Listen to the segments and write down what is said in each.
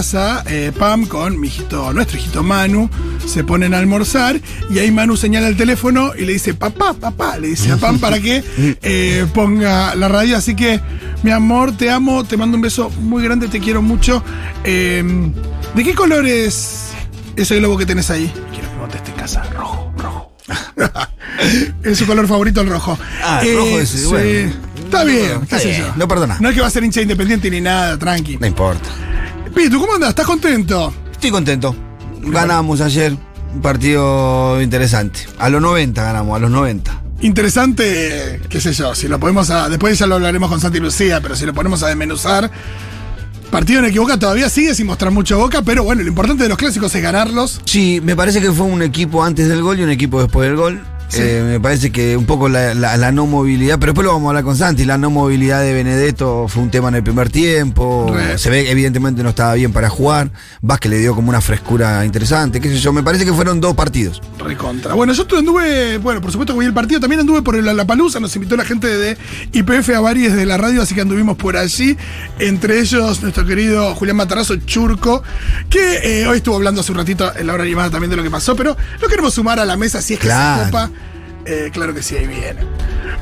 casa, eh, Pam con mi hijito, nuestro hijito Manu, se ponen a almorzar y ahí Manu señala el teléfono y le dice, papá, papá, le dice a Pam para que eh, ponga la radio. Así que, mi amor, te amo, te mando un beso muy grande, te quiero mucho. Eh, ¿De qué color es ese globo que tenés ahí? Quiero que conteste en casa, rojo, rojo. es su color favorito el rojo. Ah, el rojo es- sí. bueno. Está bien, Está qué sé bien, yo. no perdona. No es que va a ser hincha independiente ni nada, tranqui. No importa. Pitu, ¿cómo andás? ¿Estás contento? Estoy contento. Ganamos ayer un partido interesante. A los 90 ganamos, a los 90. Interesante, qué sé yo, si lo podemos a, después ya lo hablaremos con Santi Lucía, pero si lo ponemos a desmenuzar, partido en el que Boca todavía sigue sin mostrar mucho Boca, pero bueno, lo importante de los clásicos es ganarlos. Sí, me parece que fue un equipo antes del gol y un equipo después del gol. Sí. Eh, me parece que un poco la, la- la no movilidad, pero después lo vamos a hablar con Santi, la no movilidad de Benedetto fue un tema en el primer tiempo, Re. se ve que evidentemente no estaba bien para jugar, Vázquez le dio como una frescura interesante, qué sé yo, me parece que fueron dos partidos. Recontra. Bueno, yo anduve, bueno, por supuesto que vi el partido, también anduve por la Palusa, nos invitó la gente de IPF a varios de la radio, así que anduvimos por allí, entre ellos nuestro querido Julián Matarazo Churco, que eh, hoy estuvo hablando hace un ratito en la hora animada también de lo que pasó, pero lo queremos sumar a la mesa si es que Claro. se copa. Eh, claro que sí, ahí viene.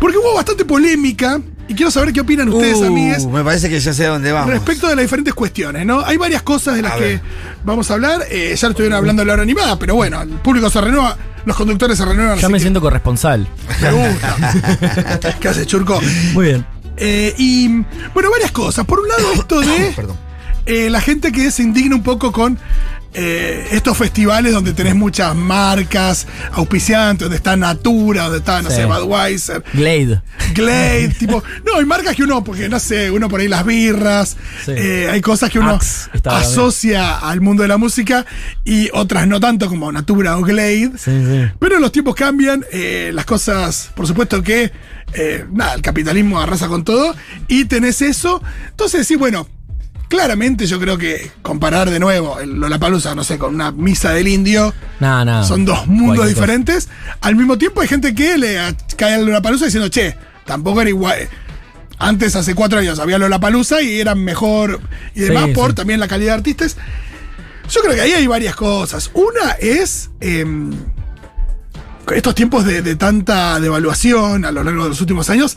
Porque hubo bastante polémica, y quiero saber qué opinan ustedes, Uh, amigues, Me parece que ya sé a dónde vamos. Respecto de las diferentes cuestiones, ¿no? Hay varias cosas de las A que ver. vamos a hablar. Eh, ya lo estuvieron hablando en la hora animada, pero bueno, el público se renueva, los conductores se renuevan. Ya me que siento corresponsal. me gusta. ¿Qué hace, Churco? Muy bien. Eh, y bueno, varias cosas. Por un lado, esto de Perdón. eh, la gente que se indigna un poco con eh, estos festivales donde tenés muchas marcas auspiciantes, donde está Natura, donde está, no Sí. sé, Budweiser, Glade. Glade, tipo. No, hay marcas que uno, porque no sé, uno por ahí las birras, Sí. eh, hay cosas que uno Axe asocia al mundo de la música y otras no tanto como Natura o Glade. Sí, sí. Pero los tiempos cambian, eh, las cosas, por supuesto que, nada, el capitalismo arrasa con todo y tenés eso. Entonces, sí, bueno, claramente yo creo que comparar de nuevo el Lollapalooza, no sé, con una misa del indio, Nada, nada. son dos mundos diferentes. Al mismo tiempo hay gente que le a- cae al Lollapalooza diciendo, che, tampoco era igual. Antes, hace cuatro años, había Lollapalooza y eran mejor y demás Sí, por sí. también la calidad de artistas. Yo creo que ahí hay varias cosas. Una es em, estos tiempos de, de tanta devaluación a lo largo de los últimos años.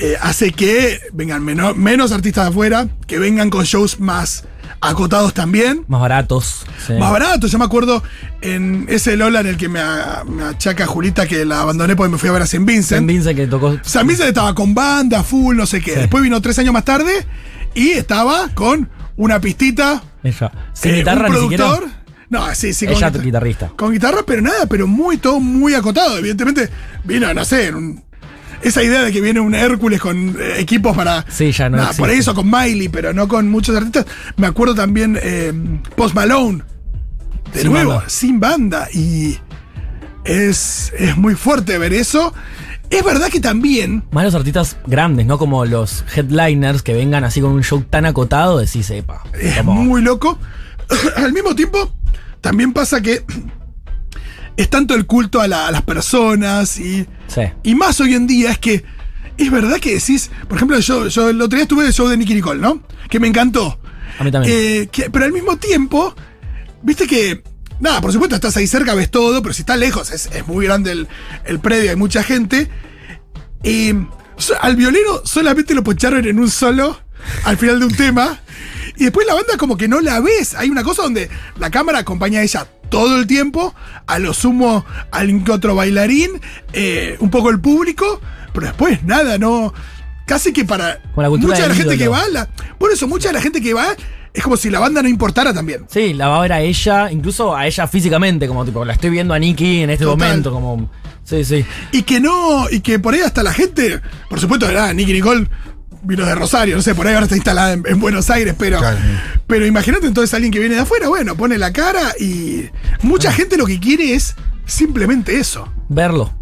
Eh, hace que vengan meno- menos artistas de afuera, que vengan con shows más acotados también. Más baratos. sí. Más barato, yo me acuerdo en ese Lola en el que me, a- me achaca Julita que la abandoné porque me fui a ver a Saint Vincent. San Vincent que tocó. San Vincent estaba con banda, full, no sé qué. Sí. Después vino tres años más tarde y estaba con una pistita. Ella. Sin eh, guitarra un ni siquiera. productor. No, sí, sí, con Ella guitarra. guitarrista. Con guitarra, pero nada, pero muy, todo muy acotado. Evidentemente, vino, no sé, en un- esa idea de que viene un Hércules con eh, equipos para. Sí, ya no Nada, por eso con Miley, pero no con muchos artistas. Me acuerdo también eh, Post Malone. De Sin nuevo, banda. sin banda. Y es, es muy fuerte ver eso. Es verdad que también. Más los artistas grandes, ¿no? Como los headliners que vengan así con un show tan acotado, decís, sepa. Es muy loco. Al mismo tiempo, también pasa que es tanto el culto a, la- a las personas y, Sí. y más hoy en día es que es verdad que decís, por ejemplo, yo, yo el otro día estuve el show de Nicky Nicole, ¿no? Que me encantó. A mí también. Eh, que- pero al mismo tiempo, viste que, nada, por supuesto estás ahí cerca, ves todo, pero si estás lejos, es, es muy grande el, el predio, hay mucha gente. Al violero solamente lo poncharon en un solo, al final de un tema. Y después la banda como que no la ves. Hay una cosa donde la cámara acompaña a ella todo el tiempo, a lo sumo que otro bailarín, eh, un poco el público, pero después nada, no. Casi que para Con la cultura mucha de la gente que va, la- por eso mucha de la gente que va es como si la banda no importara también. Sí, la va a ver a ella, incluso a ella físicamente, como tipo, la estoy viendo a Nicky en este Total. momento, como. Sí, sí. Y que no, y que por ahí hasta la gente, por supuesto, era Nicky Nicole vino de Rosario, no sé, por ahí ahora está instalada en, en Buenos Aires, pero, Claro. pero imagínate entonces alguien que viene de afuera, bueno, pone la cara y mucha gente lo que quiere es simplemente eso, Verlo.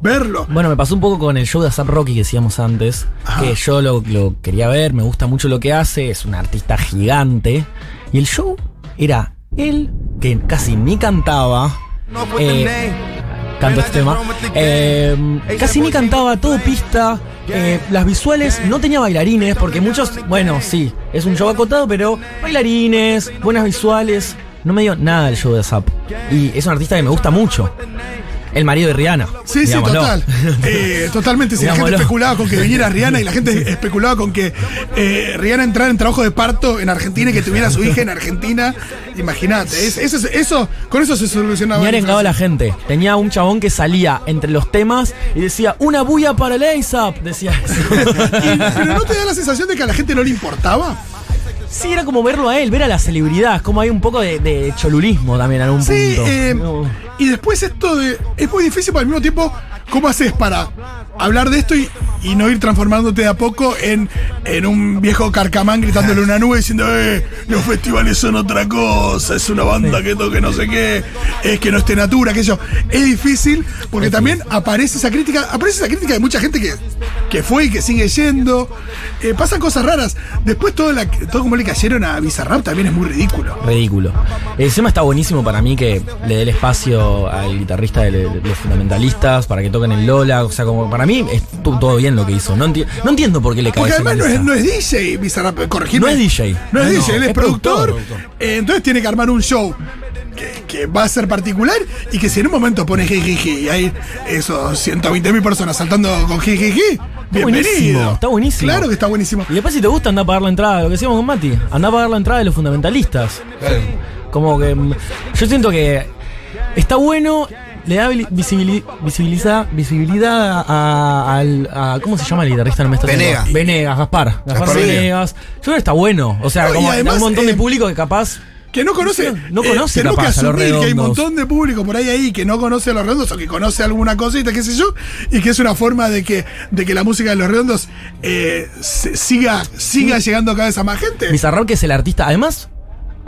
verlo. Bueno, me pasó un poco con el show de Sam Rocky que decíamos antes, Ajá. que yo lo, lo quería ver, me gusta mucho lo que hace, es un artista gigante. Y el show era él, que casi ni cantaba. eh, canto este tema. Eh, casi ni cantaba, todo pista. eh, las visuales no tenía bailarines, porque muchos, bueno, sí, es un show acotado, pero bailarines, buenas visuales. No me dio nada el show de Zap. Y es un artista que me gusta mucho. El marido de Rihanna. Sí, sí, total. Eh, totalmente. Si la gente especulaba con que viniera Rihanna y la gente especulaba con que eh, Rihanna entrara en trabajo de parto en Argentina y que tuviera a su hija en Argentina, imagínate. es- Eso, eso, con eso se solucionaba. Ni la arengado a la gente. Tenía un chabón que salía entre los temas y decía, una bulla para el ASAP. Decía eso. Y- Pero no te da la sensación de que a la gente no le importaba. Sí, era como verlo a él, ver a la celebridad. Como hay un poco de, de cholulismo también en algún Sí, punto. eh, No. Y después esto de. Es muy difícil, pero al mismo tiempo, ¿cómo haces para hablar de esto y, y no ir transformándote de a poco en, en un viejo carcamán gritándole una nube diciendo, eh, los festivales son otra cosa, es una banda que toque no sé qué, es que no esté natura, que yo. Es difícil, porque también aparece esa crítica, aparece esa crítica de mucha gente que, que fue y que sigue yendo. Eh, pasan cosas raras. Después todo, la, todo como le cayeron a Bizarrap también es muy ridículo. Ridículo. El tema está buenísimo para mí que le dé el espacio al guitarrista de, los fundamentalistas para que toquen el Lola. O sea, como para mí estuvo todo bien lo que hizo. No, enti- no entiendo por qué le cae Porque además no es, no es DJ, Bizarrap, corregime. No es DJ. No es No, DJ, él es, es productor. productor. Eh, entonces tiene que armar un show que, que va a ser particular y que si en un momento pone jijiji y hay esos 120 mil personas saltando con jijiji, bienvenido. buenísimo, está buenísimo. Claro que está buenísimo. Y después si te gusta, anda a pagar la entrada. Lo que decíamos con Mati. Anda a pagar la entrada de los fundamentalistas. Como que mm, yo siento que está bueno, le da vili- visibili- visibiliza- visibilidad a, al- a- ¿Cómo se llama el guitarrista? No me está Venegas. Venegas, Gaspar. Gaspar, Gaspar Venegas. Yo creo que está bueno. O sea, No, hay un montón de eh, público que capaz. Que no conoce. No eh, conoce tenemos que a asumir que hay un montón de público por ahí ahí que no conoce a los redondos o que conoce alguna cosita, qué sé yo, y que es una forma de que, de que la música de los redondos eh, se- siga, siga llegando cada vez a más gente. Bizarrap, que es el artista. Además,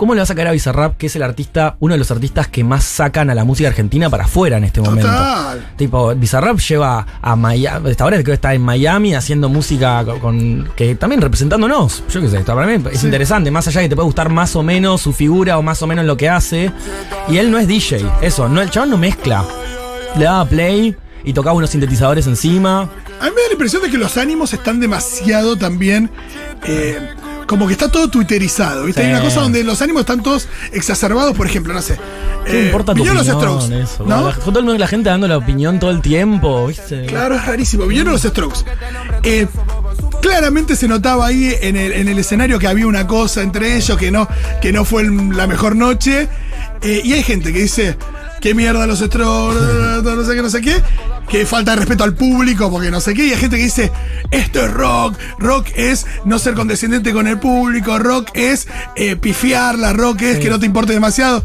¿cómo le vas a caer a Bizarrap, que es el artista, uno de los artistas que más sacan a la música argentina para afuera en este momento? Total. Tipo, Bizarrap lleva a Miami, hasta ahora creo que está en Miami haciendo música con, con- que también representándonos. Yo qué sé, está- para mí es Sí. interesante, más allá de que te puede gustar más o menos su figura o más o menos lo que hace. Y él no es DJ, eso, no, el chabón no mezcla. Le daba play y tocaba unos sintetizadores encima. A mí me da la impresión de que los ánimos están demasiado también. eh, como que está todo twitterizado, ¿viste? Sí. Hay una cosa donde los ánimos están todos exacerbados, por ejemplo, no sé. ¿Qué eh, importa tu opinión? los Strokes, eso, ¿no? La, todo el mundo- la gente dando la opinión todo el tiempo, ¿viste? Claro, es rarísimo. Vinieron los Strokes. Eh, claramente se notaba ahí en el, en el escenario que había una cosa entre ellos que no, que no fue el- la mejor noche. Eh, y hay gente que dice, qué mierda los Strokes, no sé qué, no sé qué. Que falta de respeto al público porque no sé qué. Y hay gente que dice, esto es rock. Rock es no ser condescendiente con el público. Rock es eh, pifiarla. Rock es Sí. que no te importe demasiado.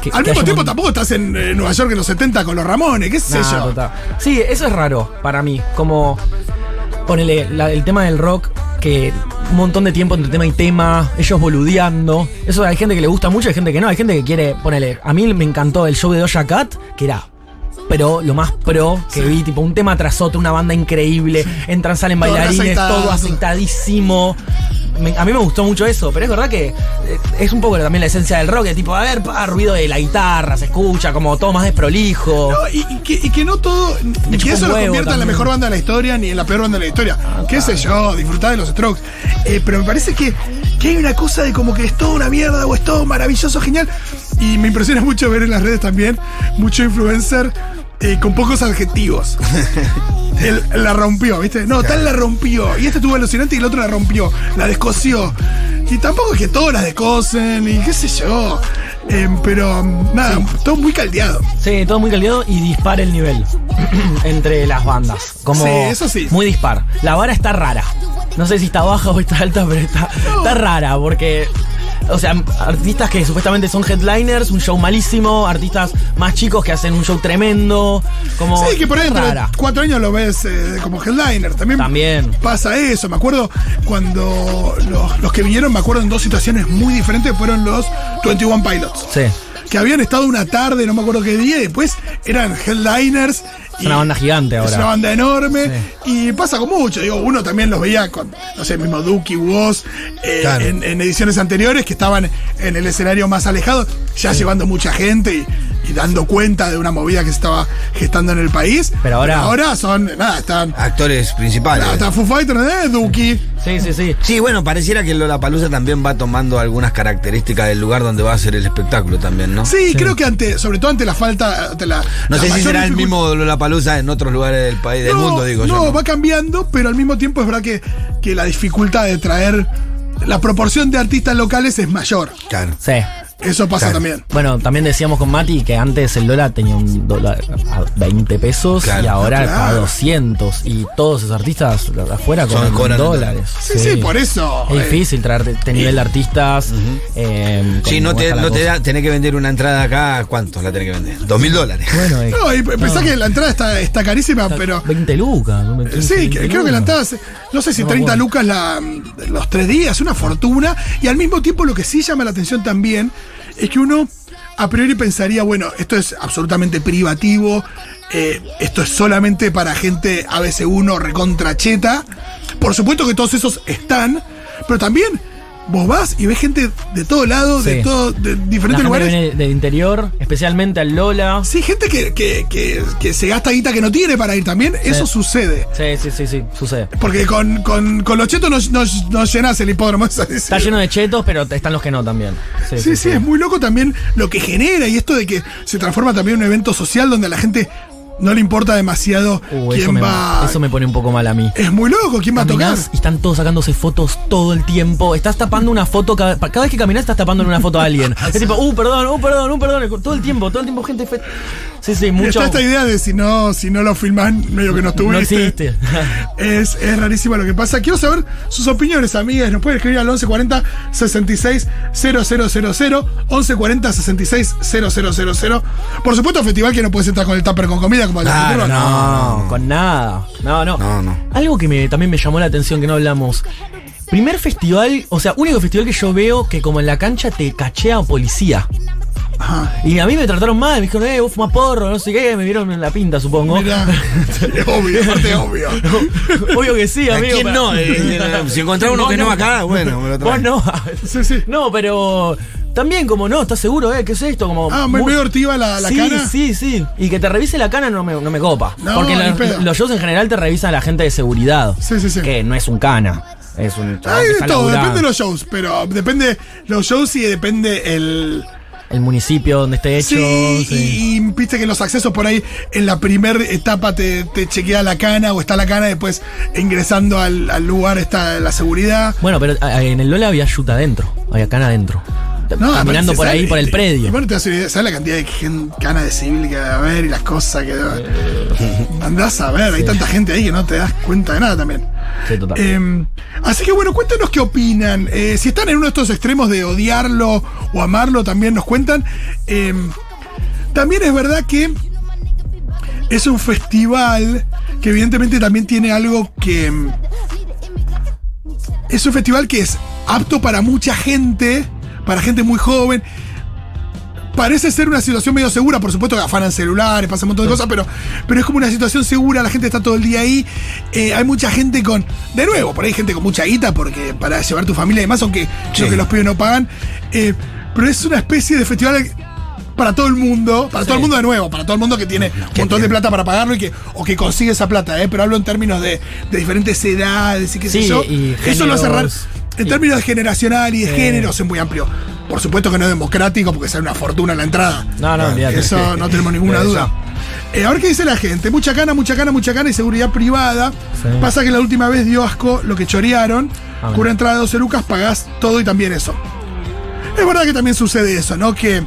Que- al que mismo tiempo un- tampoco estás en eh, Nueva York en los 70 con los Ramones, qué sé Nah, yo. total. Sí, eso es raro para mí. Como ponele la- el tema del rock, que un montón de tiempo entre tema y tema, ellos boludeando. Eso hay gente que le gusta mucho, hay gente que no, hay gente que quiere, ponele. A mí me encantó el show de Doja Cat, que era. Pero lo más pro que vi, tipo un tema tras otro, una banda increíble, entran, salen Todo bailarines, aceitado. todo aceitadísimo. Me- a mí me gustó mucho eso, pero es verdad que eh, es un poco también la esencia del rock, de tipo, a ver, pa, ruido de la guitarra, se escucha, como todo más desprolijo. No, y, y que, y que no todo. Ni que eso lo convierta en la mejor banda de la historia ni en la peor banda de la historia. Qué sé yo, disfrutar de los strokes. Eh, pero me parece que, que hay una cosa de como que es todo una mierda o es todo maravilloso, genial. Y me impresiona mucho ver en las redes también mucho influencer eh, con pocos adjetivos. La rompió, ¿viste? No, tal la rompió. Y este tuvo alucinante y el otro la rompió. La descosió. Y tampoco es que todos la descosen y qué sé yo. Eh, pero nada, todo muy caldeado. Sí, todo muy caldeado y dispara el nivel entre las bandas. Como Sí, eso sí. Muy dispar. La vara está rara. No sé si está baja o está alta, pero está, está rara porque. O sea, artistas que supuestamente son headliners, un show malísimo, artistas más chicos que hacen un show tremendo. Como Sí, que por ahí rara. cuatro años lo ves eh, como headliner. También, También. pasa eso. Me acuerdo cuando los, los que vinieron, me acuerdo en dos situaciones muy diferentes, fueron los 21 Pilots. Sí. Que habían estado una tarde, no me acuerdo qué día, y después eran headliners. Es una banda gigante Es ahora. una banda enorme. Y pasa con mucho. Digo, uno también los veía con, no sé, mismo Duki, Woz, eh, Claro. en, en ediciones anteriores que estaban en el escenario más alejado, ya llevando mucha gente y, y dando cuenta de una movida que se estaba gestando en el país. Pero ahora- ahora son, nada, están. Actores principales. Nada, está Foo Fighters, ¿eh? Duki. Sí, sí, sí. Sí, bueno, pareciera que Lollapalooza también va tomando algunas características del lugar donde va a ser el espectáculo también, ¿no? Sí, creo que ante, sobre todo ante la falta, ante la. No la sé si será el mismo Lollapalooza en otros lugares del país, del no, mundo, digo no, yo. ¿no? va cambiando, pero al mismo tiempo es verdad que, que la dificultad de traer. La proporción de artistas locales es mayor. Claro. Sí. Eso pasa Claro. también. Bueno, también decíamos con Mati que antes el dólar tenía un dólar a 20 pesos Claro. y ahora Claro. a 200. Y todos esos artistas de afuera Son- cobran en cobran dólares. Sí, sí, por eso. Es eh, difícil traer este nivel de artistas. eh, Sí, no te, no te da, tenés que vender una entrada acá, ¿cuánto la tenés que vender? Dos mil dólares. Bueno, eh, No, y pensá que la entrada está, está carísima, está pero. 20 lucas. ¿no? 15, Sí, 20 que- creo que la entrada, no sé si No me 30 acuerdo. lucas la, los tres días, una fortuna. Y al mismo tiempo lo que sí llama la atención también es que uno a priori pensaría, bueno, esto es absolutamente privativo, eh, esto es solamente para gente ABC1 recontracheta. Por supuesto que todos esos están, pero también vos vas y ves gente de todo lado, de Sí. todo, de La diferentes gente que lugares. viene del interior, especialmente al Lola. Sí, gente que, que, que- que se gasta guita que no tiene para ir también, eso sucede. Sí, sí, sí, sí, sucede. Porque con, con, con los chetos no, no, no llenas el hipódromo. es. Está lleno de chetos, pero están los que no también. Sí, sí, es muy loco también lo que genera y esto de que se transforma también en un evento social donde la gente no le importa demasiado Uh, quién eso, me, va. eso me pone un poco mal a mí. Es muy loco, quién va a tocar. Caminás y están todos sacándose fotos todo el tiempo. Estás tapando una foto, cada, cada vez que caminas estás tapando una foto a alguien. Es tipo, uh, perdón, uh, perdón, uh, perdón. Todo el tiempo, todo el tiempo gente... fe- Sí, sí, mucho... Está esta idea de si no, si no lo filman, medio que no estuviste. No existe. Es, es rarísimo lo que pasa. Quiero saber sus opiniones, amigas. Nos pueden escribir al 1140 66 000 1140 66 000 Por supuesto, festival que no puedes entrar con el tupper con comida como Claro, no. No, con nada. No, no. No, no. Algo que me, también me llamó la atención que no hablamos. Primer festival, o sea, único festival que yo veo que como en la cancha te cachea policía. Ajá. Y a mí me trataron mal, me dijeron, eh, vos fumas porro, no sé qué, me vieron en la pinta, supongo. Mirá. Es obvio, aparte obvio. Obvio que sí, ¿A amigo. quién pero- no? Eh, eh, si encontrás uno que no acá, bueno, me lo Vos no. Sí, sí. No, pero también como no, ¿estás seguro, eh? ¿Qué es esto? Como Ah, me muy- medio ortiva la, la sí, cana. Sí, sí. Y que te revise la cana no me, no me copa. No, Porque la- los shows en general te revisan la gente de seguridad. Sí, sí, sí. Que no es un cana. Es un Hay de está todo, laburando. depende de los shows, pero depende los shows y depende el. El municipio donde esté hecho. Sí, sí. Y, y viste que los accesos por ahí en la primera etapa te, te chequea la cana o está la cana, después ingresando al, al lugar está la seguridad. Bueno, pero a- en el Lola había yuta adentro. Había cana adentro. No, Caminando por ahí, por el predio. Bueno, te una idea, ¿sabes la cantidad de gen- cana de civil que debe haber y las cosas que Andás a ver, hay tanta gente ahí que no te das cuenta de nada también. Sí, total. Eh, así que bueno, cuéntanos qué opinan. Eh, si están en uno de estos extremos de odiarlo o amarlo, también nos cuentan. Eh, también es verdad que es un festival que evidentemente también tiene algo que... mm, Es un festival que es apto para mucha gente, para gente muy joven. Parece ser una situación medio segura, por supuesto que afanan celulares, pasa un montón de cosas, pero, pero es como una situación segura, la gente está todo el día ahí. Eh, hay mucha gente con, de nuevo, por ahí hay gente con mucha guita, porque para llevar tu familia y demás, aunque creo Sí. que los pibes no pagan. Eh, pero es una especie de festival para todo el mundo, para todo el mundo de nuevo, para todo el mundo que tiene un montón de plata para pagarlo y que, o que consigue esa plata, ¿eh? pero hablo en términos de, de diferentes edades y qué sé Sí, yo. Eso lo hace raro. En términos de generacional y de Sí. géneros es muy amplio. Por supuesto que no es democrático porque sale una fortuna la entrada. No, no, olvídate. Eso no tenemos ninguna duda. Eh, a ver qué dice la gente. Mucha cana, mucha cana, mucha cana y seguridad privada. Sí. Pasa que la última vez dio asco lo que chorearon. Ah, Con una entrada de 12 lucas pagás todo y también eso. Es verdad que también sucede eso, ¿no? Que,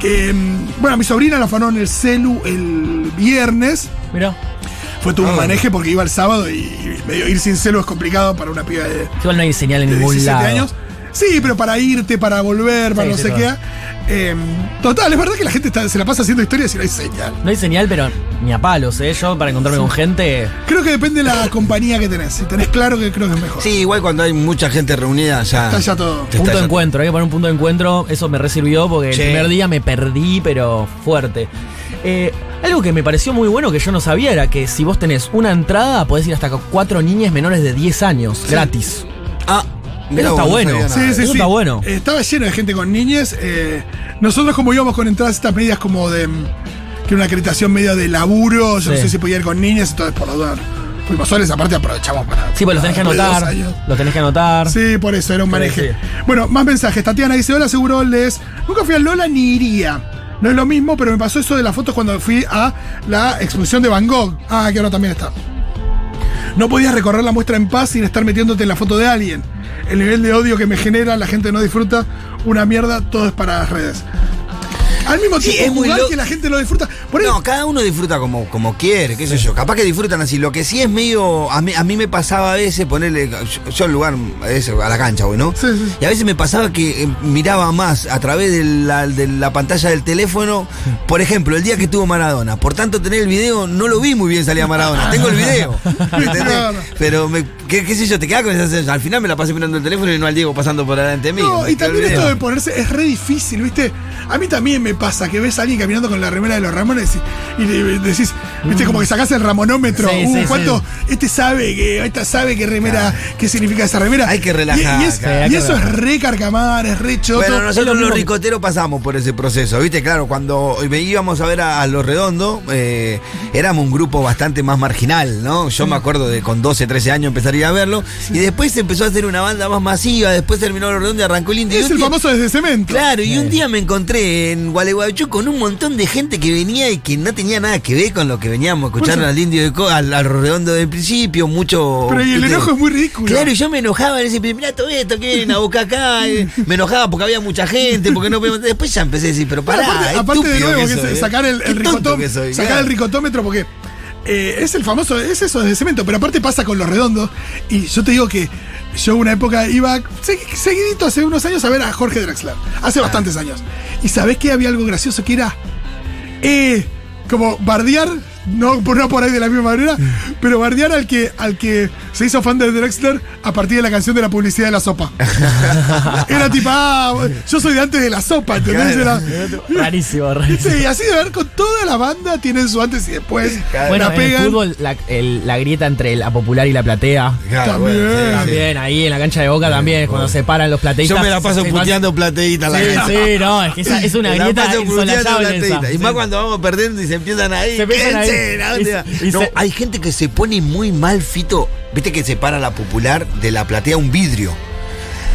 que mm, bueno, mi sobrina la afanó en el celu el viernes. Mirá. Fue todo un Ah. maneje porque iba el sábado y, y medio ir sin celu es complicado para una piba de, Igual no hay señal en de ningún 17 lado. años. Sí, pero para irte, para volver, para Sí, no sí, sé claro. qué. Eh, total, es verdad que la gente está- se la pasa haciendo historias y no hay señal. No hay señal, pero ni a palos, ¿eh? Yo para encontrarme con gente. Creo que depende de la compañía que tenés. Si tenés claro que creo que es mejor. Sí, igual cuando hay mucha gente reunida ya. Está ya todo. Te Punto de encuentro, hay que poner un punto de encuentro. Eso me resirvió porque Sí. el primer día me perdí, pero fuerte. Eh, algo que me pareció muy bueno que yo no sabía era que si vos tenés una entrada, podés ir hasta con cuatro niñas menores de 10 años, gratis. Ah, Mirá Eso vos, está no bueno. Sí, sí, Eso sí. está bueno. Eh, Estaba lleno de gente con niñes. eh, nosotros como íbamos con entradas estas medidas como de... mm, Que una acreditación media de laburo. Yo no sé si podía ir con niñas, entonces por la duda. Fuimos soles, aparte aprovechamos para... Sí, pues los tenés que anotar. Los tenés que anotar. Sí, por eso, era un maneje. sí. Bueno, más mensajes. Tatiana dice, hola, seguro les... Nunca fui a Lola ni iría. No es lo mismo, pero me pasó eso de las fotos cuando fui a la exposición de Van Gogh. Ah, que ahora también está. No podías recorrer la muestra en paz sin estar metiéndote en la foto de alguien. El nivel de odio que me genera, la gente no disfruta, una mierda, todo es para las redes. Al mismo Sí, tiempo, es muy jugar lo- que la gente lo disfruta. Por ahí, No, cada uno disfruta como, como quiere, qué sé yo. Capaz que disfrutan así. Lo que sí es medio. A mí, a mí me pasaba a veces ponerle. Yo, yo al lugar, a, veces, a la cancha, güey, ¿no? Sí. Y a veces me pasaba que eh, miraba más a través de la, de la pantalla del teléfono. Por ejemplo, el día que tuvo Maradona. Por tanto, tener el video, no lo vi muy bien salir a Maradona. Tengo el video. ¿entendés? Claro. Pero, me, ¿qué, qué sé yo? Te quedas con esa sensación. Al final me la pasé mirando el teléfono y no al Diego pasando por delante mío. No, Me y también esto de ponerse es re difícil, ¿viste? A mí también me pasa que ves a alguien caminando con la remera de los Ramones y, le- decís, ¿viste? Como que sacás el ramonómetro. Sí, uh, sí, ¿Cuánto? Este sabe que, esta sabe qué remera, qué significa esa remera. Hay que relajar, Y, es- claro. eso es re carcamar, es re choto. Bueno, nosotros lo los ricoteros pasamos por ese proceso, ¿viste? Claro, cuando íbamos a ver a, a Los Redondos, eh, éramos un grupo bastante más marginal, ¿no? Yo me acuerdo de con 12, 13 años empezar a verlo, y después se empezó a hacer una banda más masiva, después terminó Los Redondos y arrancó el Indio. Es el famoso desde cemento. Claro, y un día me encontré en Gualeguaychú con un montón de gente que venía y que no tenía nada que ver con lo que veníamos escuchando al Indio de Co- al, al Redondo del principio, mucho... Pero y el enojo es muy ridículo. Claro, y yo me enojaba, decía, mirá todo esto, que vienen a buscar acá. eh. Me enojaba porque había mucha gente, porque no Después ya empecé a decir, pero Bueno, pará, aparte, aparte de nuevo, que que soy, eh. sacar el, el tonto ricotómetro. que soy, sacar claro. el ricotómetro porque eh, es el famoso, es eso de cemento, pero aparte pasa con los redondos. Y yo te digo que yo una época iba segui- seguidito hace unos años a ver a Jorge Drexler. Hace bastantes años. Y sabés que había algo gracioso que era. Eh, como bardear, no, por- no por ahí de la misma manera, pero bardear al que, al que se hizo fan de Drexler a partir de la canción de la publicidad de la sopa. Era tipo, ah, yo soy de antes de la sopa, ¿entendés? Era- Rarísimo, rarísimo. Sí, así de ver con toda la banda tienen su antes y después. Bueno, la en el fútbol, la, el- la grieta entre la popular y la platea. Claro, También. bueno, sí, sí. También, ahí en la cancha de boca también, cuando se paran los plateístas. Yo me la paso se- puteando plateíta a la Sí, gente. sí, no, es que esa- es una Me la grieta insolayable plateíta. Y más cuando vamos perdiendo y se empiezan ahí. Se empiezan ahí. No, hay gente que se pone muy mal, Fito. Viste que separa la popular de la platea un vidrio.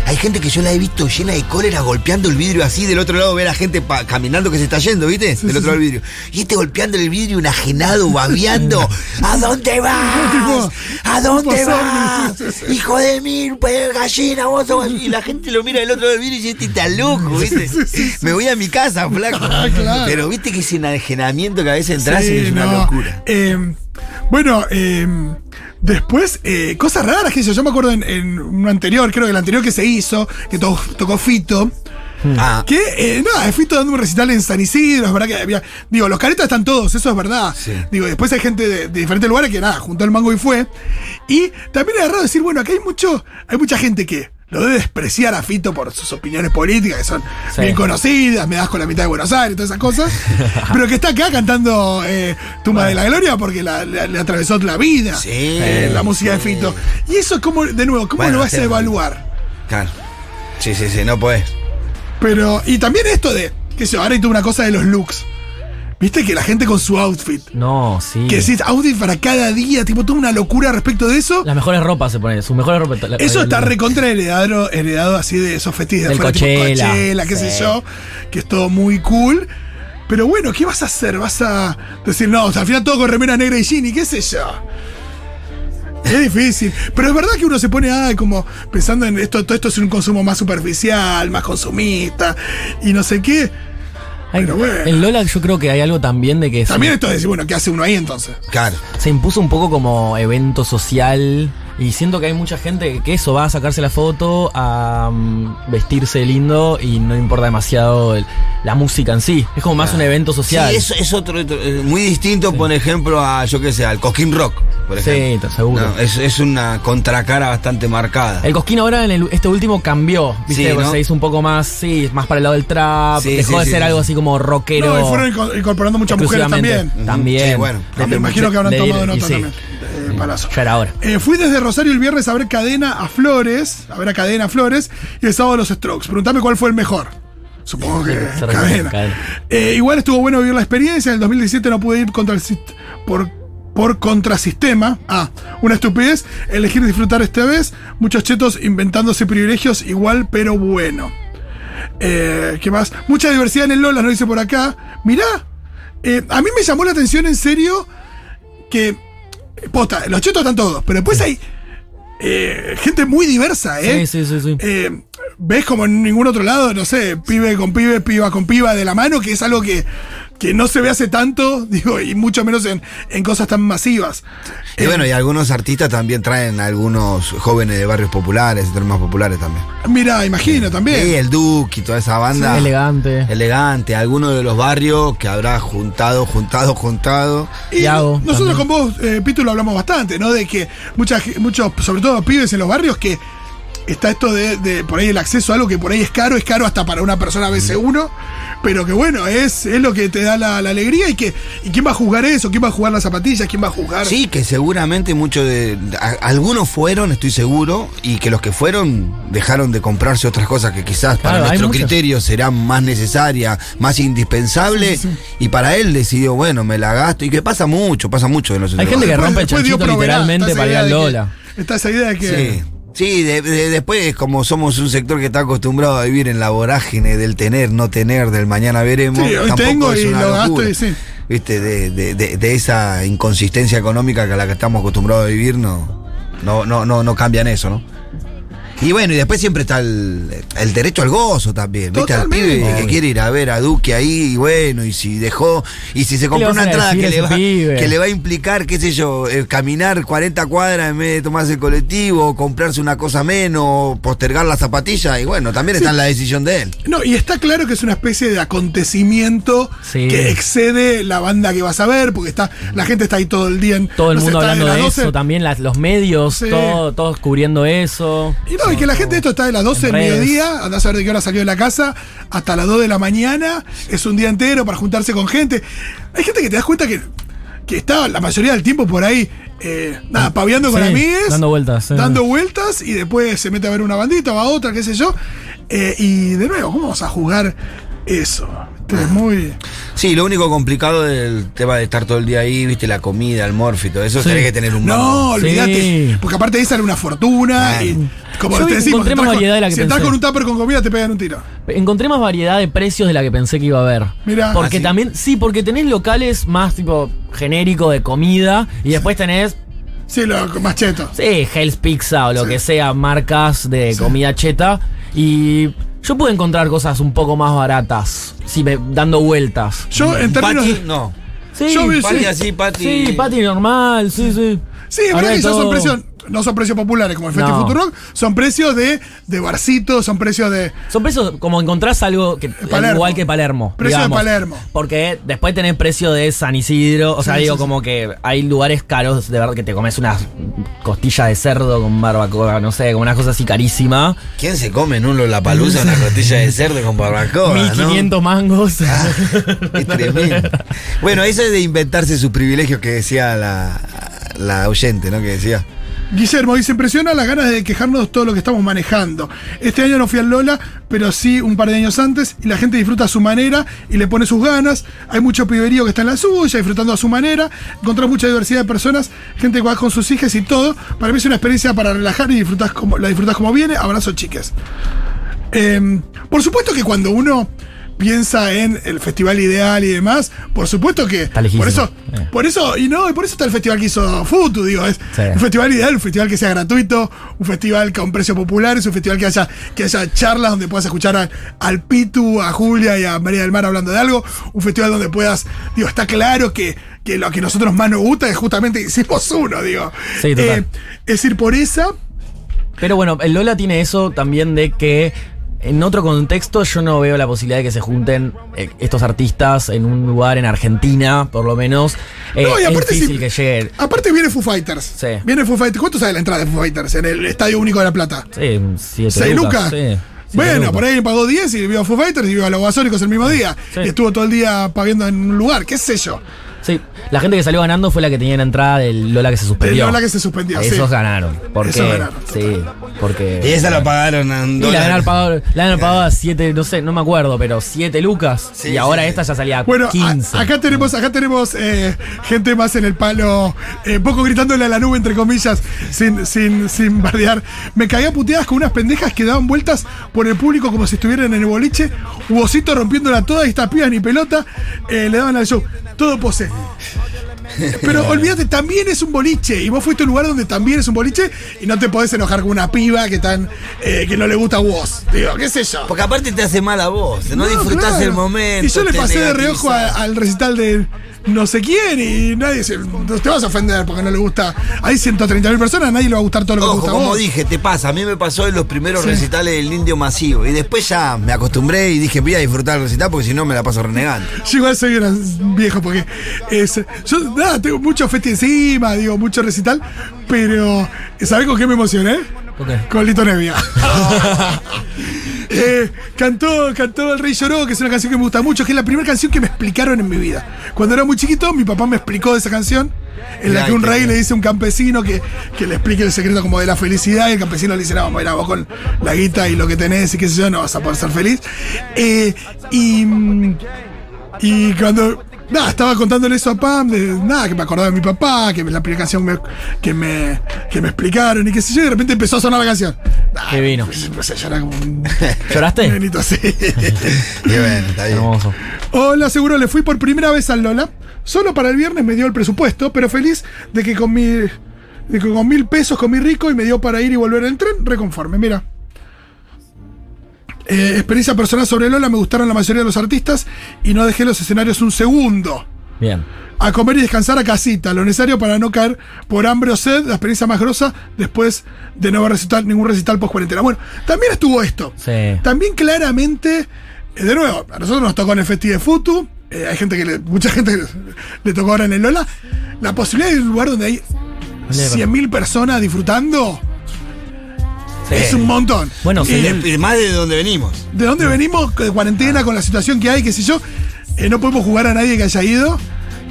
Hay gente que yo la he visto llena de cólera golpeando el vidrio así, del otro lado ver a gente pa- caminando que se está yendo, ¿viste? del otro lado del vidrio. Y este golpeando el vidrio, enajenado, babeando. ¿A dónde vas? ¿A dónde vas? Hijo de mil, pues gallina, vos sos. Y la gente lo mira del otro lado del vidrio y dice, este está loco, ¿viste? Me voy a mi casa, flaco. Ah, claro. Pero viste que ese enajenamiento que a veces entras y es una no. locura. Eh, bueno, eh, después, eh, cosas raras que hizo. Yo me acuerdo en, en uno anterior, creo que el anterior que se hizo, que to- tocó Fito. Ah, Que, eh, nada, Fito dando un recital en San Isidro, es verdad que había. Digo, los caretas están todos, eso es verdad. Sí. Digo, después hay gente de, de diferentes lugares que nada, juntó el mango y fue. Y también es raro decir, bueno, acá hay mucho, hay mucha gente que lo debe despreciar a Fito por sus opiniones políticas, que son Sí. bien conocidas, me das con la mitad de Buenos Aires, todas esas cosas. pero que está acá cantando eh, Tumba de la Gloria porque la- la- le atravesó la vida. Sí. eh, la música de Fito. Y eso, como de nuevo, ¿cómo Bueno, lo vas a evaluar? claro. Sí, sí, sí, no podés. Pero, y también esto de, qué sé yo, ahora hay toda una cosa de los looks. Viste que la gente con su outfit. No, sí. Que decís outfit para cada día, tipo, toda una locura respecto de eso. Las mejores ropas se ponen, sus mejores ropas. la- Eso la- está la- recontra heredado, heredado así de esos fetiches de tipo Coachella. Coachella, qué sé yo, que es todo muy cool. Pero bueno, ¿qué vas a hacer? ¿Vas a decir, no, o sea, al final todo con remera negra y jean y qué sé yo? Es difícil. Pero es verdad que uno se pone, ay, como pensando en esto, todo esto es un consumo más superficial, más consumista y no sé qué. Ay, Pero bueno. En Lola yo creo que hay algo también de que se- También esto de decir, bueno, ¿qué hace uno ahí entonces? Claro. se impuso un poco como evento social y siento que hay mucha gente que eso va a sacarse la foto, a mm, vestirse lindo y no importa demasiado el- la música en sí. Es como más un evento social. Sí, eso es otro, otro, eh, muy distinto, por ejemplo, a, yo qué sé, al Cosquín Rock. por Sí, ejemplo. te seguro. No, es, es una contracara bastante marcada. El Cosquín ahora en el- este último cambió, ¿viste? Sí, ¿no? Se hizo un poco más, sí, más para el lado del trap, Sí, dejó sí, de sí, ser sí. algo así como rockero. No, y fueron inco- incorporando muchas mujeres también. También. Sí, bueno, De- Me imagino que habrán tomado nota sí, también. Palazo. Ya era hora. Eh, fui desde Rosario el viernes a ver Cadena a Flores, a ver a Cadena a Flores, y el sábado los Strokes. Preguntame cuál fue el mejor. Supongo que Cadena. Eh, igual estuvo bueno vivir la experiencia. En el 2017 no pude ir contra el por, por contrasistema. Ah, una estupidez. Elegir disfrutar esta vez. Muchos chetos inventándose privilegios igual, pero bueno. Eh, ¿Qué más? Mucha diversidad en el Lola, nos dice por acá. Mirá, eh, a mí me llamó la atención en serio que. Posta, los chetos están todos, pero después hay eh, gente muy diversa, ¿eh? Sí, sí, sí, sí. Eh, ves como en ningún otro lado, no sé, pibe con pibe, piba con piba de la mano, que es algo que, que no se ve hace tanto, digo, y mucho menos en, en cosas tan masivas. Y bueno, y algunos artistas también traen algunos jóvenes de barrios populares, de más populares también. Mira, imagino también. Sí, el Duke y toda esa banda. Elegante. Elegante, algunos de los barrios que habrá juntado, juntado, juntado. Y nosotros también. con vos, eh, Pitu, lo hablamos bastante, ¿no? De que mucha, ge- muchos, sobre todo pibes en los barrios, que está esto de, de por ahí el acceso a algo que por ahí es caro, es caro hasta para una persona BC1, pero que bueno, es, es lo que te da la, la alegría y que y quién va a juzgar eso, quién va a jugar las zapatillas, quién va a jugar. Sí, que seguramente muchos de. a- algunos fueron, estoy seguro, y que los que fueron dejaron de comprarse otras cosas que quizás para Claro, nuestro criterio serán más necesarias, más indispensables, y para él decidió, bueno, me la gasto, y que pasa mucho, pasa mucho en los Hay gente que rompe el chanchito literalmente está esa para ir idea al de que- Lola. Está esa idea de que. Sí. Sí, de- de- después como somos un sector que está acostumbrado a vivir en la vorágine del tener, no tener, del mañana veremos, Sí, hoy tampoco tengo es y una lo gasto y sí. Viste, de, de- de- de esa inconsistencia económica que a la que estamos acostumbrados a vivir, no, no, no, no, no cambian eso, ¿no? Y bueno, y después siempre está el, el derecho al gozo también, ¿viste? Al pibe que quiere ir a ver a Duque ahí, y bueno, y si dejó, y si se compró una a entrada que le, va, pibe? que le va a implicar, qué sé yo, eh, caminar 40 cuadras en vez de tomarse el colectivo, comprarse una cosa menos, postergar la zapatilla, y bueno, también está en la decisión de él. No, y está claro que es una especie de acontecimiento Sí. que excede la banda que vas a ver, porque está, la gente está ahí todo el día. en- Todo el no mundo hablando de 12, eso, también las- los medios, Sí. todo- todos cubriendo eso. Y no, y que la gente esto está de las 12 del mediodía, andás a ver de qué hora salió de la casa, hasta las 2 de la mañana, es un día entero para juntarse con gente. Hay gente que te das cuenta que, que está la mayoría del tiempo por ahí, eh, nada, paviando con amigues. dando vueltas, sí. Dando vueltas y después se mete a ver una bandita, va a otra, qué sé yo. Eh, y de nuevo, ¿cómo vamos a jugar eso? Es muy... Sí, lo único complicado del tema de estar todo el día ahí, viste, la comida, el morfi, todo eso, Sí. tenés que tener un No, olvídate. Sí. Porque aparte ahí sale una fortuna. Y como Yo te decimos, encontré más con- variedad de la que si pensé. con un tupper con comida, te pegan un tiro. Encontré más variedad de precios de la que pensé que iba a haber. Mirá. Porque ¿Ah, sí? también, sí, porque tenés locales más tipo genérico de comida y después tenés, Sí, lo más cheto. sí, Hell's Pizza o lo Sí. que sea, marcas de comida cheta. Y yo pude encontrar cosas un poco más baratas, si me, dando vueltas. Yo, en términos. Pati, de- no. Sí, Yo Pati sí. así, Pati. sí, patty normal, sí, sí. Sí, es verdad que ya son precios. No son precios populares como el Festi No. Futurock, son precios de, de barcitos, son precios de. Son precios como encontrás algo que Palermo. igual que Palermo. Precio de. Palermo. Porque después tenés precio de San Isidro. O sea, Sí, digo, sí, como que hay lugares caros de verdad que te comes unas costillas de cerdo con barbacoa, no sé, como una cosa así carísima. ¿Quién se come en un palusa una costilla de cerdo con barbacoa? 1500 mangos. Es tremendo. Bueno, eso es de inventarse sus privilegios que decía la, la oyente, ¿no? Que decía. Guillermo dice: impresiona las ganas de quejarnos todo lo que estamos manejando. Este año no fui al Lola, pero sí un par de años antes, y la gente disfruta a su manera y le pone sus ganas. Hay mucho piberío que está en la suya, disfrutando a su manera. Encontrás mucha diversidad de personas, gente que va con sus hijas y todo. Para mí es una experiencia para relajar y disfrutás como, la disfrutás como viene. Abrazo, chiques. Eh, por supuesto que cuando uno piensa en el festival ideal y demás, por supuesto que Está por eso, Eh. por eso y no, y por eso está el festival que hizo Futu, digo, es Sí. un festival ideal, un festival que sea gratuito, un festival con precio popular, es un festival que haya que haya charlas donde puedas escuchar a- al Pitu, a Julia y a María del Mar hablando de algo, un festival donde puedas, digo, está claro que que lo que a nosotros más nos gusta es justamente hicimos uno, digo. Sí. Eh, es ir por esa, Pero bueno, el Lola tiene eso también de que en otro contexto yo no veo la posibilidad de que se junten eh, estos artistas en un lugar en Argentina, por lo menos. Eh, No, y es aparte difícil sí- que lleguen. Aparte viene Foo Fighters. Sí. Viene Foo Fighters. ¿Cuánto sale la entrada de Foo Fighters en el Estadio Único de La Plata? Sí, siete ¿Seis lucas? Sí, siete Bueno, lucas. por ahí pagó 10 y vio a Foo Fighters y vio a los Guasónicos el mismo día. Sí. Y estuvo todo el día paviendo en un lugar, qué sé yo. Sí, la gente que salió ganando fue la que tenía la entrada del Lola que se suspendió. Lola que se suspendió, sí. Esos ganaron. ¿Por Esos qué? ganaron, Sí, porque. Y esa la pagaron a un Y la dólar. habían pagado, la pagado a 7, no sé, no me acuerdo, pero 7 lucas. Sí, y ahora sí, esta ya salía a Bueno, a- 15. acá tenemos, acá tenemos eh, gente más en el palo, eh, poco gritándole a la nube, entre comillas, sin, sin, sin bardear. Me cagué a puteadas con unas pendejas que daban vueltas por el público como si estuvieran en el boliche. Huosito rompiéndola toda y estas pibas ni pelota. eh, le daban al show. Todo pose. Pero olvídate, también es un boliche. Y vos fuiste a un lugar donde también es un boliche y no te podés enojar con una piba que tan eh, que no le gusta a vos. Digo, qué sé yo. Porque aparte te hace mal a vos, no, disfrutás claro. el momento. Y yo le pasé de reojo a- al recital de no sé quién y nadie se. Te vas a ofender porque no le gusta. Hay 130 mil personas, a nadie le va a gustar todo lo que Ojo, gusta como vos. dije, te pasa. A mí me pasó en los primeros Sí. recitales del Indio Masivo. Y después ya me acostumbré y dije, voy a disfrutar el recital porque si no me la paso renegando. Yo igual soy un viejo porque es, yo nada, tengo mucho festi encima, digo, mucho recital, pero ¿sabés con qué me emocioné? ¿Con qué? Con Lito Nevia. Eh, cantó, cantó El Rey Lloró, que es una canción que me gusta mucho, que es la primera canción que me explicaron en mi vida. Cuando era muy chiquito, mi papá me explicó de esa canción, en la que un rey bien. le dice a un campesino que, que le explique el secreto como de la felicidad, y el campesino le dice, no, mira, vos con la guita y lo que tenés y qué sé yo, no vas a poder ser feliz. Eh, y, mm, y cuando... Nada, estaba contándole eso a Pam, de, nada, que me acordaba de mi papá, que la primera canción me- que, me, que me explicaron y qué sé yo, y de repente empezó a sonar la canción. Ah, Qué vino. Llorar como un ¿Lloraste? nenito así. Y bueno, está bien. Hermoso. Hola, seguro le fui por primera vez al Lola. Solo para el viernes me dio el presupuesto, pero feliz de que con mi. de que con mil pesos comí rico y me dio para ir y volver en tren, reconforme, mira. Eh, experiencia personal sobre Lola, me gustaron la mayoría de los artistas y no dejé los escenarios un segundo. Bien. A comer y descansar a casita, lo necesario para no caer por hambre o sed, la experiencia más grosa después de no haber recital, ningún recital post cuarentena. Bueno, también estuvo esto. Sí. También claramente, eh, de nuevo, a nosotros nos tocó en el Festival de Futu, eh, hay gente que le, mucha gente le, le tocó ahora en el Lola, la posibilidad de ir a un lugar donde hay 100.000 personas disfrutando Sí. es un montón. Bueno, Y de- más de donde venimos. de dónde venimos, de cuarentena, con la situación que hay, qué sé yo, eh, no podemos jugar a nadie que haya ido.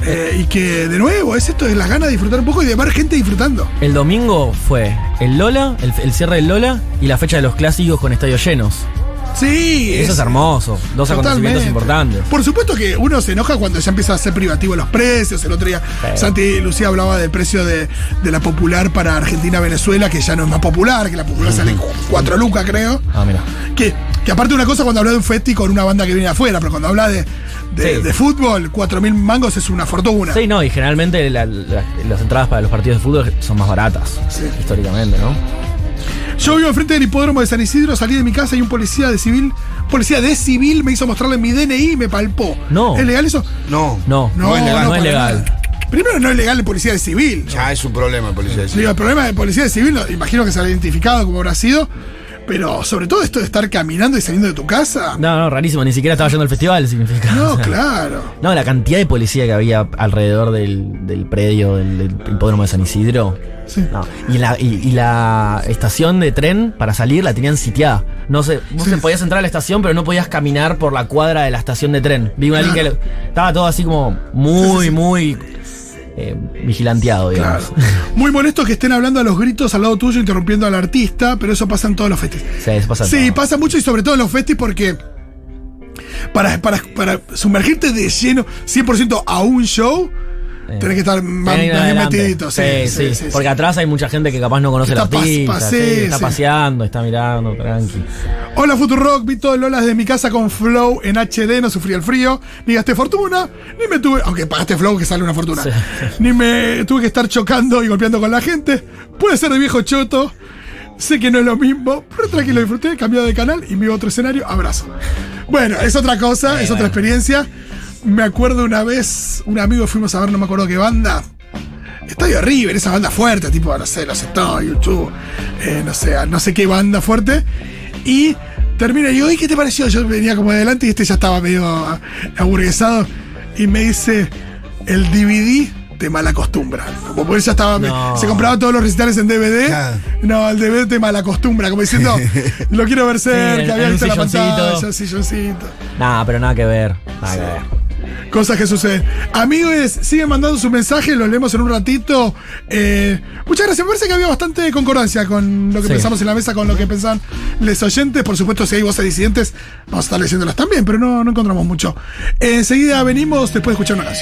eh, y que de nuevo es esto de las ganas de disfrutar un poco y de ver gente disfrutando. El domingo fue el Lola, el, el cierre del Lola y la fecha de los clásicos con estadios llenos. Sí, Eso es hermoso. Dos acontecimientos importantes. Por supuesto que uno se enoja cuando ya empieza a ser privativo los precios. El otro día. Santi Lucía hablaba del precio de, de la popular para Argentina-Venezuela, que ya no es más popular, que la popular sale 4 lucas, creo. Ah, mira. Que, que aparte una cosa cuando habla de un festi con una banda que viene de afuera, pero cuando habla de, de, Sí. de fútbol, 4 mil mangos es una fortuna. Sí, no, y generalmente la- la- las entradas para los partidos de fútbol son más baratas, Sí. históricamente, ¿no? Yo vivo enfrente del hipódromo de San Isidro, salí de mi casa y un policía de civil, policía de civil me hizo mostrarle mi DNI y me palpó. No. ¿Es legal eso? No. No, No es legal. No es para legal. nada. Primero no es legal el policía de civil. Ya es un problema el policía. Digo, el problema del policía de civil, no- imagino que se ha identificado como habrá sido, pero sobre todo esto de estar caminando y saliendo de tu casa. No, no, rarísimo, ni siquiera estaba yendo al festival, significa. No, O sea, claro. No, la cantidad de policía que había alrededor del, del predio del, del hipódromo de San Isidro. Sí. No. Y, la, y, y la estación de tren para salir la tenían sitiada. No sé, vos Sí. podías entrar a la estación, pero no podías caminar por la cuadra de la estación de tren. Vi una Claro. link que estaba todo así como muy, muy eh, vigilanteado, digamos. Claro. Muy molesto que estén hablando a los gritos al lado tuyo, interrumpiendo al artista, pero eso pasa en todos los festis. Sí, eso pasa Sí, todo. pasa mucho y sobre todo en los festis porque para, para, para sumergirte de lleno 100% a un show. Tenés que estar más, que bien metidito. Sí, sí, sí, Porque sí. atrás hay mucha gente que capaz no conoce la pista, está paseando, está mirando, tranqui. Hola Futurock, vi todo Lolas de mi casa con Flow en HD, no sufrí el frío, ni gasté fortuna, ni me tuve, aunque pagaste Flow que sale una fortuna, ni me tuve que estar chocando y golpeando con la gente. Puede ser de viejo choto, sé que no es lo mismo, pero tranquilo, disfruté, cambiado de canal y vi otro escenario, abrazo. Bueno, es otra cosa, es otra experiencia. Me acuerdo una vez, un amigo fuimos a ver, no me acuerdo qué banda. Estadio River, esa banda fuerte, tipo, no sé, los Stones, YouTube, eh, no sé, no sé qué banda fuerte. Y termina y digo, ¿y qué te pareció? Yo venía como adelante y este ya estaba medio aburguesado. Y me dice, el DVD te malacostumbra. Como por eso ya estaba. No. Se compraban todos los recitales en DVD. Claro. No, el DVD te malacostumbra. Como diciendo, lo quiero ver cerca, en- había visto la pantalla, silloncito. Nada, pero nada que ver. Nada que ver. Cosas que suceden. Amigos, siguen mandando su mensaje, los leemos en un ratito. Eh, muchas gracias. Me parece que había bastante concordancia con lo que Sí. pensamos en la mesa, con lo que pensan les oyentes. Por supuesto, si hay voces disidentes, vamos a estar leyéndolas también, pero no, no encontramos mucho. enseguida venimos después de escuchar una canción.